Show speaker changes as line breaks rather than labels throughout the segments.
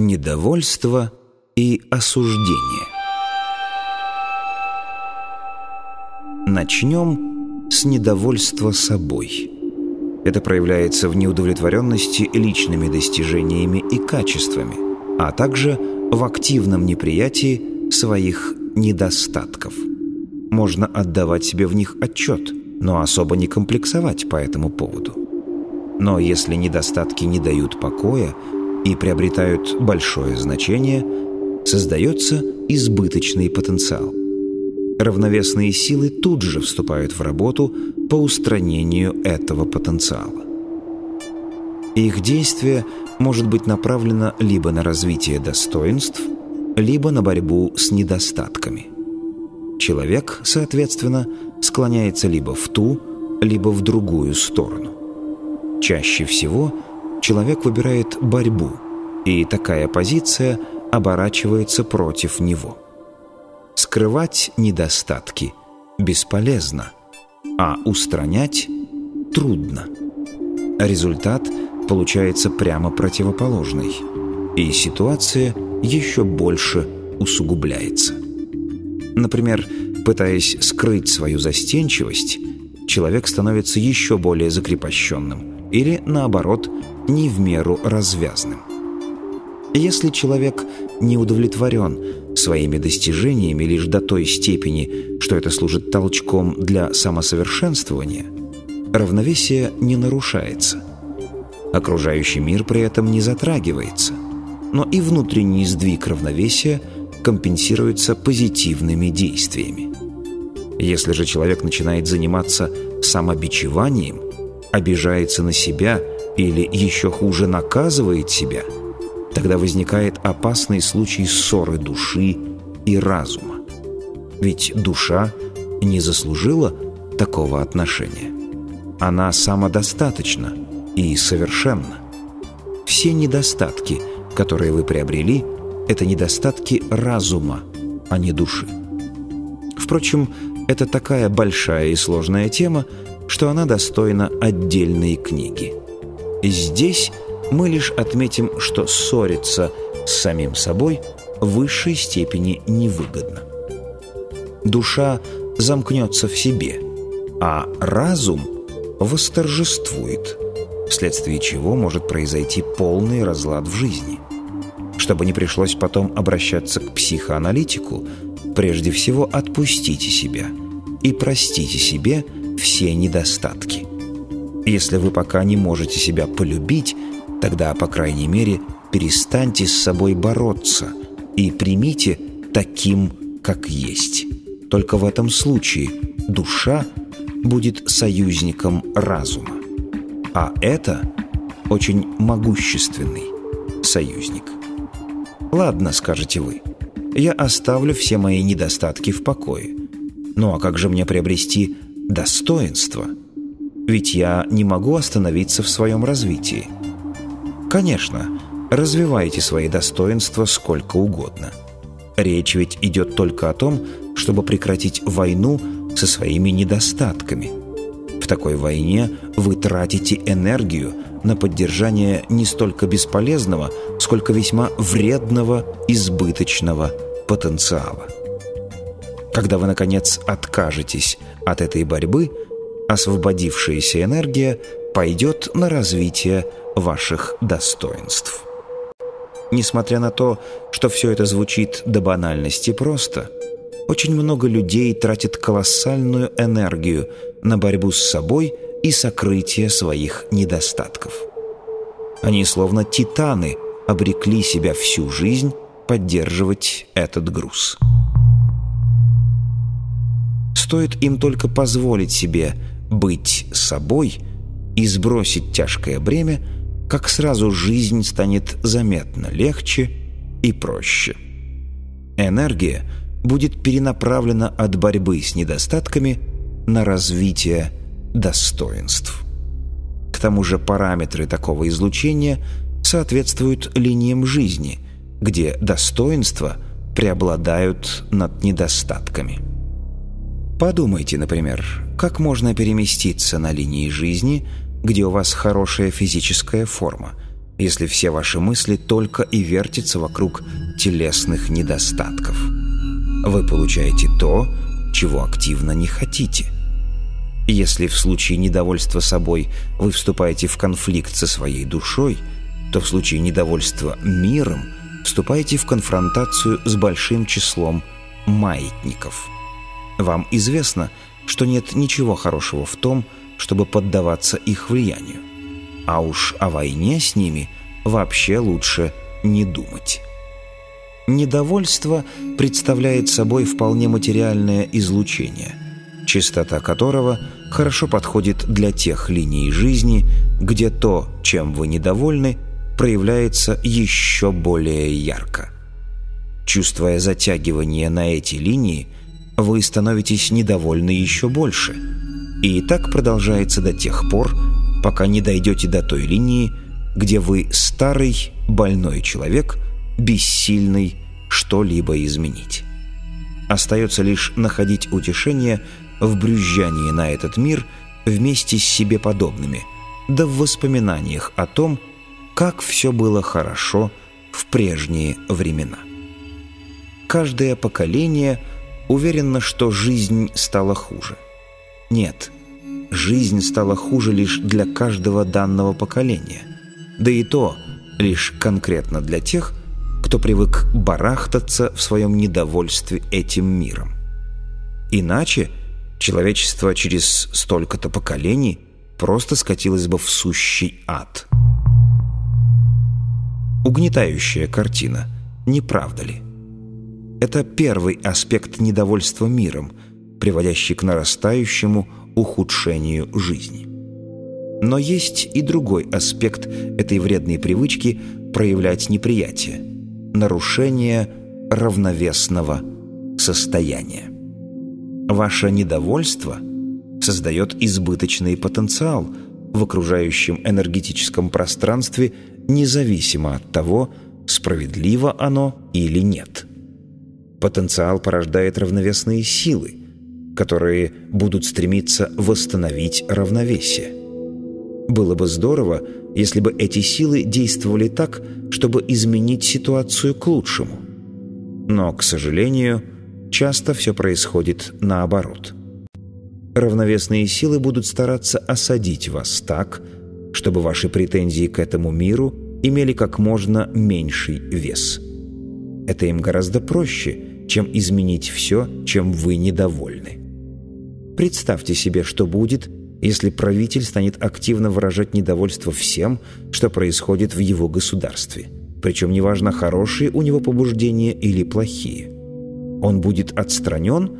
Недовольство и осуждение. Начнем с недовольства собой. Это проявляется в неудовлетворенности личными достижениями и качествами, а также в активном неприятии своих недостатков. Можно отдавать себе в них отчет, но особо не комплексовать по этому поводу. Но если недостатки не дают покоя и приобретают большое значение, создается избыточный потенциал. Равновесные силы тут же вступают в работу по устранению этого потенциала. Их действие может быть направлено либо на развитие достоинств, либо на борьбу с недостатками. Человек, соответственно, склоняется либо в ту, либо в другую сторону. Чаще всего человек выбирает борьбу, и такая позиция оборачивается против него. Скрывать недостатки бесполезно, а устранять трудно. Результат получается прямо противоположный, и ситуация еще больше усугубляется. Например, пытаясь скрыть свою застенчивость, человек становится еще более закрепощенным – или, наоборот, не в меру развязным. Если человек не удовлетворен своими достижениями лишь до той степени, что это служит толчком для самосовершенствования, равновесие не нарушается. Окружающий мир при этом не затрагивается, но и внутренний сдвиг равновесия компенсируется позитивными действиями. Если же человек начинает заниматься самобичеванием, обижается на себя или, еще хуже, наказывает себя, тогда возникает опасный случай ссоры души и разума. Ведь душа не заслужила такого отношения. Она самодостаточна и совершенна. Все недостатки, которые вы приобрели, это недостатки разума, а не души. Впрочем, это такая большая и сложная тема, что она достойна отдельной книги. Здесь мы лишь отметим, что ссориться с самим собой в высшей степени невыгодно. Душа замкнется в себе, а разум восторжествует, вследствие чего может произойти полный разлад в жизни. Чтобы не пришлось потом обращаться к психоаналитику, прежде всего отпустите себя и простите себе – все недостатки. Если вы пока не можете себя полюбить, тогда, по крайней мере, перестаньте с собой бороться и примите таким, как есть. Только в этом случае душа будет союзником разума. А это очень могущественный союзник. «Ладно», — скажете вы, — «я оставлю все мои недостатки в покое. Ну а как же мне приобрести достоинство. Ведь я не могу остановиться в своем развитии. Конечно, развивайте свои достоинства сколько угодно. Речь ведь идет только о том, чтобы прекратить войну со своими недостатками. В такой войне вы тратите энергию на поддержание не столько бесполезного, сколько весьма вредного избыточного потенциала. Когда вы, наконец, откажетесь от этой борьбы, освободившаяся энергия пойдет на развитие ваших достоинств. Несмотря на то, что все это звучит до банальности просто, очень много людей тратят колоссальную энергию на борьбу с собой и сокрытие своих недостатков. Они, словно титаны, обрекли себя всю жизнь поддерживать этот груз. Стоит им только позволить себе быть собой и сбросить тяжкое бремя, как сразу жизнь станет заметно легче и проще. Энергия будет перенаправлена от борьбы с недостатками на развитие достоинств. К тому же параметры такого излучения соответствуют линиям жизни, где достоинства преобладают над недостатками. Подумайте, например, как можно переместиться на линии жизни, где у вас хорошая физическая форма, если все ваши мысли только и вертятся вокруг телесных недостатков. Вы получаете то, чего активно не хотите. Если в случае недовольства собой вы вступаете в конфликт со своей душой, то в случае недовольства миром вступаете в конфронтацию с большим числом маятников. Вам известно, что нет ничего хорошего в том, чтобы поддаваться их влиянию. А уж о войне с ними вообще лучше не думать. Недовольство представляет собой вполне материальное излучение, частота которого хорошо подходит для тех линий жизни, где то, чем вы недовольны, проявляется еще более ярко. Чувствуя затягивание на эти линии, вы становитесь недовольны еще больше. И так продолжается до тех пор, пока не дойдете до той линии, где вы старый, больной человек, бессильный что-либо изменить. Остается лишь находить утешение в брюзжании на этот мир вместе с себе подобными, да в воспоминаниях о том, как все было хорошо в прежние времена. Каждое поколение уверено, что жизнь стала хуже. Нет, жизнь стала хуже лишь для каждого данного поколения. Да и то лишь конкретно для тех, кто привык барахтаться в своем недовольстве этим миром. Иначе человечество через столько-то поколений просто скатилось бы в сущий ад. Угнетающая картина, не правда ли? Это первый аспект недовольства миром, приводящий к нарастающему ухудшению жизни. Но есть и другой аспект этой вредной привычки проявлять неприятие – нарушение равновесного состояния. Ваше недовольство создает избыточный потенциал в окружающем энергетическом пространстве независимо от того, справедливо оно или нет. Потенциал порождает равновесные силы, которые будут стремиться восстановить равновесие. Было бы здорово, если бы эти силы действовали так, чтобы изменить ситуацию к лучшему. Но, к сожалению, часто все происходит наоборот. Равновесные силы будут стараться осадить вас так, чтобы ваши претензии к этому миру имели как можно меньший вес. Это им гораздо проще, чем изменить все, чем вы недовольны. Представьте себе, что будет, если правитель станет активно выражать недовольство всем, что происходит в его государстве. Причем неважно, хорошие у него побуждения или плохие. Он будет отстранен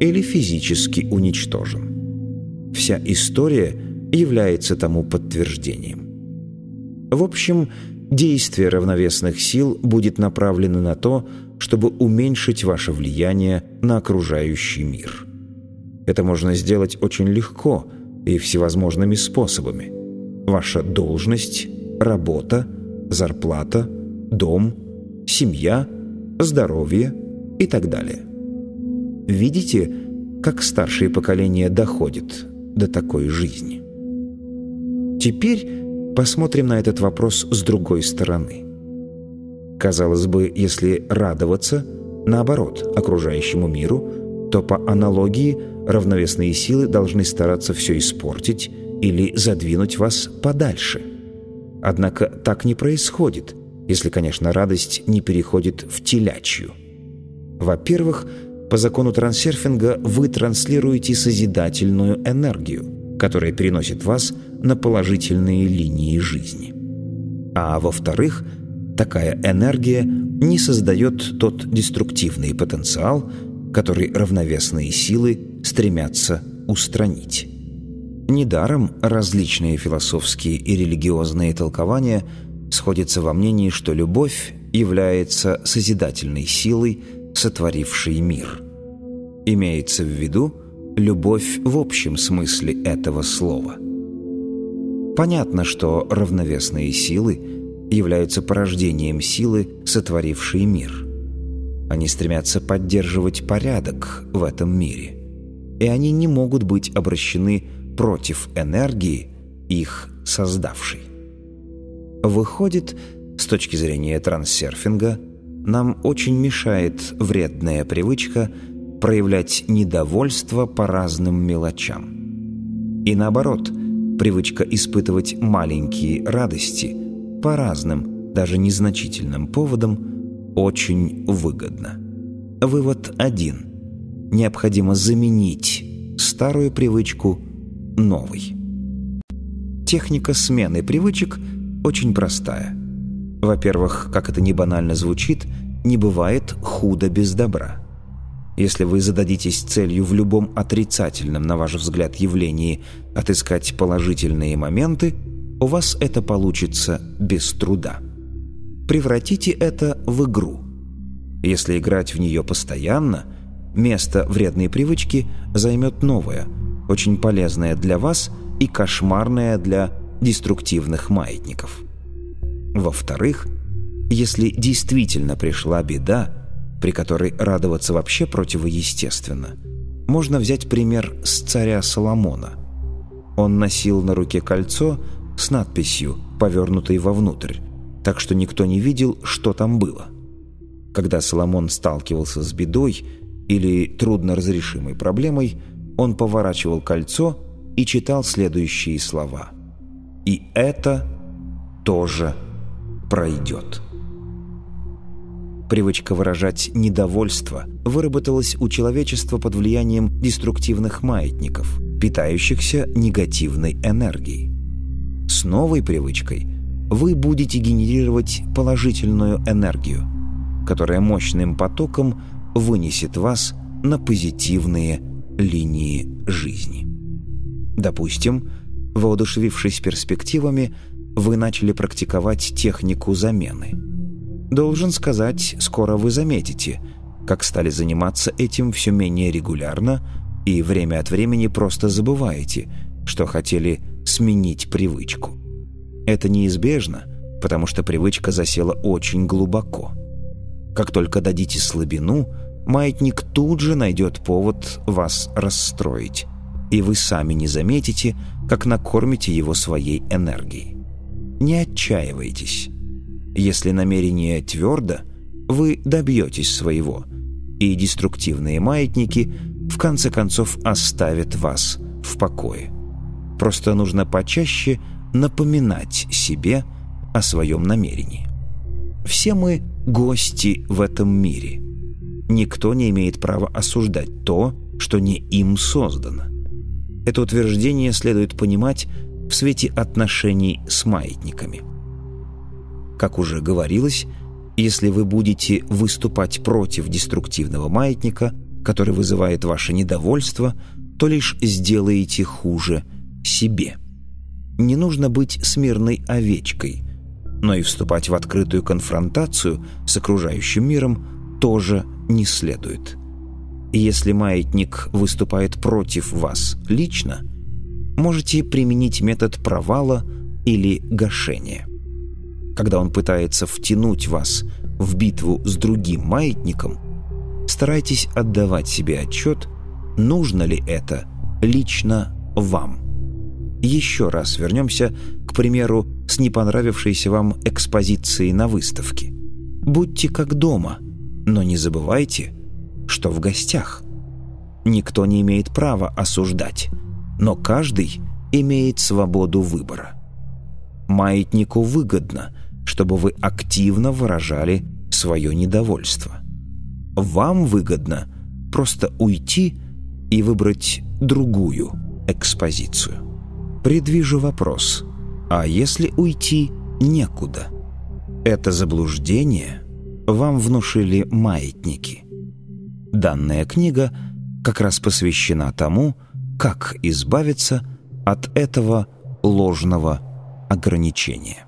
или физически уничтожен. Вся история является тому подтверждением. В общем, действие равновесных сил будет направлено на то, чтобы уменьшить ваше влияние на окружающий мир. Это можно сделать очень легко и всевозможными способами. Ваша должность, работа, зарплата, дом, семья, здоровье и так далее. Видите, как старшее поколение доходит до такой жизни? Теперь посмотрим на этот вопрос с другой стороны. Казалось бы, если радоваться, наоборот, окружающему миру, то по аналогии равновесные силы должны стараться все испортить или задвинуть вас подальше. Однако так не происходит, если, конечно, радость не переходит в телячью. Во-первых, по закону трансерфинга вы транслируете созидательную энергию, которая переносит вас на положительные линии жизни. А во-вторых, такая энергия не создает тот деструктивный потенциал, который равновесные силы стремятся устранить. Недаром различные философские и религиозные толкования сходятся во мнении, что любовь является созидательной силой, сотворившей мир. Имеется в виду любовь в общем смысле этого слова. Понятно, что равновесные силы – являются порождением силы, сотворившей мир. Они стремятся поддерживать порядок в этом мире, и они не могут быть обращены против энергии, их создавшей. Выходит, с точки зрения трансерфинга, нам очень мешает вредная привычка проявлять недовольство по разным мелочам. И наоборот, привычка испытывать маленькие радости по разным, даже незначительным поводам очень выгодна. Вывод один. Необходимо заменить старую привычку новой. Техника смены привычек очень простая. Во-первых, как это не банально звучит, не бывает худо без добра. Если вы зададитесь целью в любом отрицательном, на ваш взгляд, явлении отыскать положительные моменты, у вас это получится без труда. Превратите это в игру. Если играть в нее постоянно, место вредной привычки займет новое, очень полезное для вас и кошмарное для деструктивных маятников. Во-вторых, если действительно пришла беда, при которой радоваться вообще противоестественно, можно взять пример с царя Соломона. Он носил на руке кольцо с надписью, повернутой вовнутрь, так что никто не видел, что там было. Когда Соломон сталкивался с бедой или трудноразрешимой проблемой, он поворачивал кольцо и читал следующие слова. «И это тоже пройдет». Привычка выражать недовольство выработалась у человечества под влиянием деструктивных маятников, питающихся негативной энергией. Новой привычкой вы будете генерировать положительную энергию, которая мощным потоком вынесет вас на позитивные линии жизни. Допустим, воодушевившись перспективами, вы начали практиковать технику замены – Должен сказать, скоро вы заметите, как стали заниматься этим все менее регулярно и время от времени просто забываете, что хотели сменить привычку. Это неизбежно, потому что привычка засела очень глубоко. Как только дадите слабину, маятник тут же найдет повод вас расстроить, и вы сами не заметите, как накормите его своей энергией. Не отчаивайтесь. Если намерение твердо, вы добьетесь своего, и деструктивные маятники в конце концов оставят вас в покое. Просто нужно почаще напоминать себе о своем намерении. Все мы гости в этом мире. Никто не имеет права осуждать то, что не им создано. Это утверждение следует понимать в свете отношений с маятниками – как уже говорилось, если вы будете выступать против деструктивного маятника, который вызывает ваше недовольство, то лишь сделаете хуже себе. Не нужно быть смирной овечкой, но и вступать в открытую конфронтацию с окружающим миром тоже не следует. Если маятник выступает против вас лично, можете применить метод провала или гашения когда он пытается втянуть вас в битву с другим маятником, старайтесь отдавать себе отчет, нужно ли это лично вам. Еще раз вернемся, к примеру, с не понравившейся вам экспозицией на выставке. Будьте как дома, но не забывайте, что в гостях. Никто не имеет права осуждать, но каждый имеет свободу выбора. Маятнику выгодно – чтобы вы активно выражали свое недовольство. Вам выгодно просто уйти и выбрать другую экспозицию. Предвижу вопрос. А если уйти некуда? Это заблуждение вам внушили маятники. Данная книга как раз посвящена тому, как избавиться от этого ложного ограничения.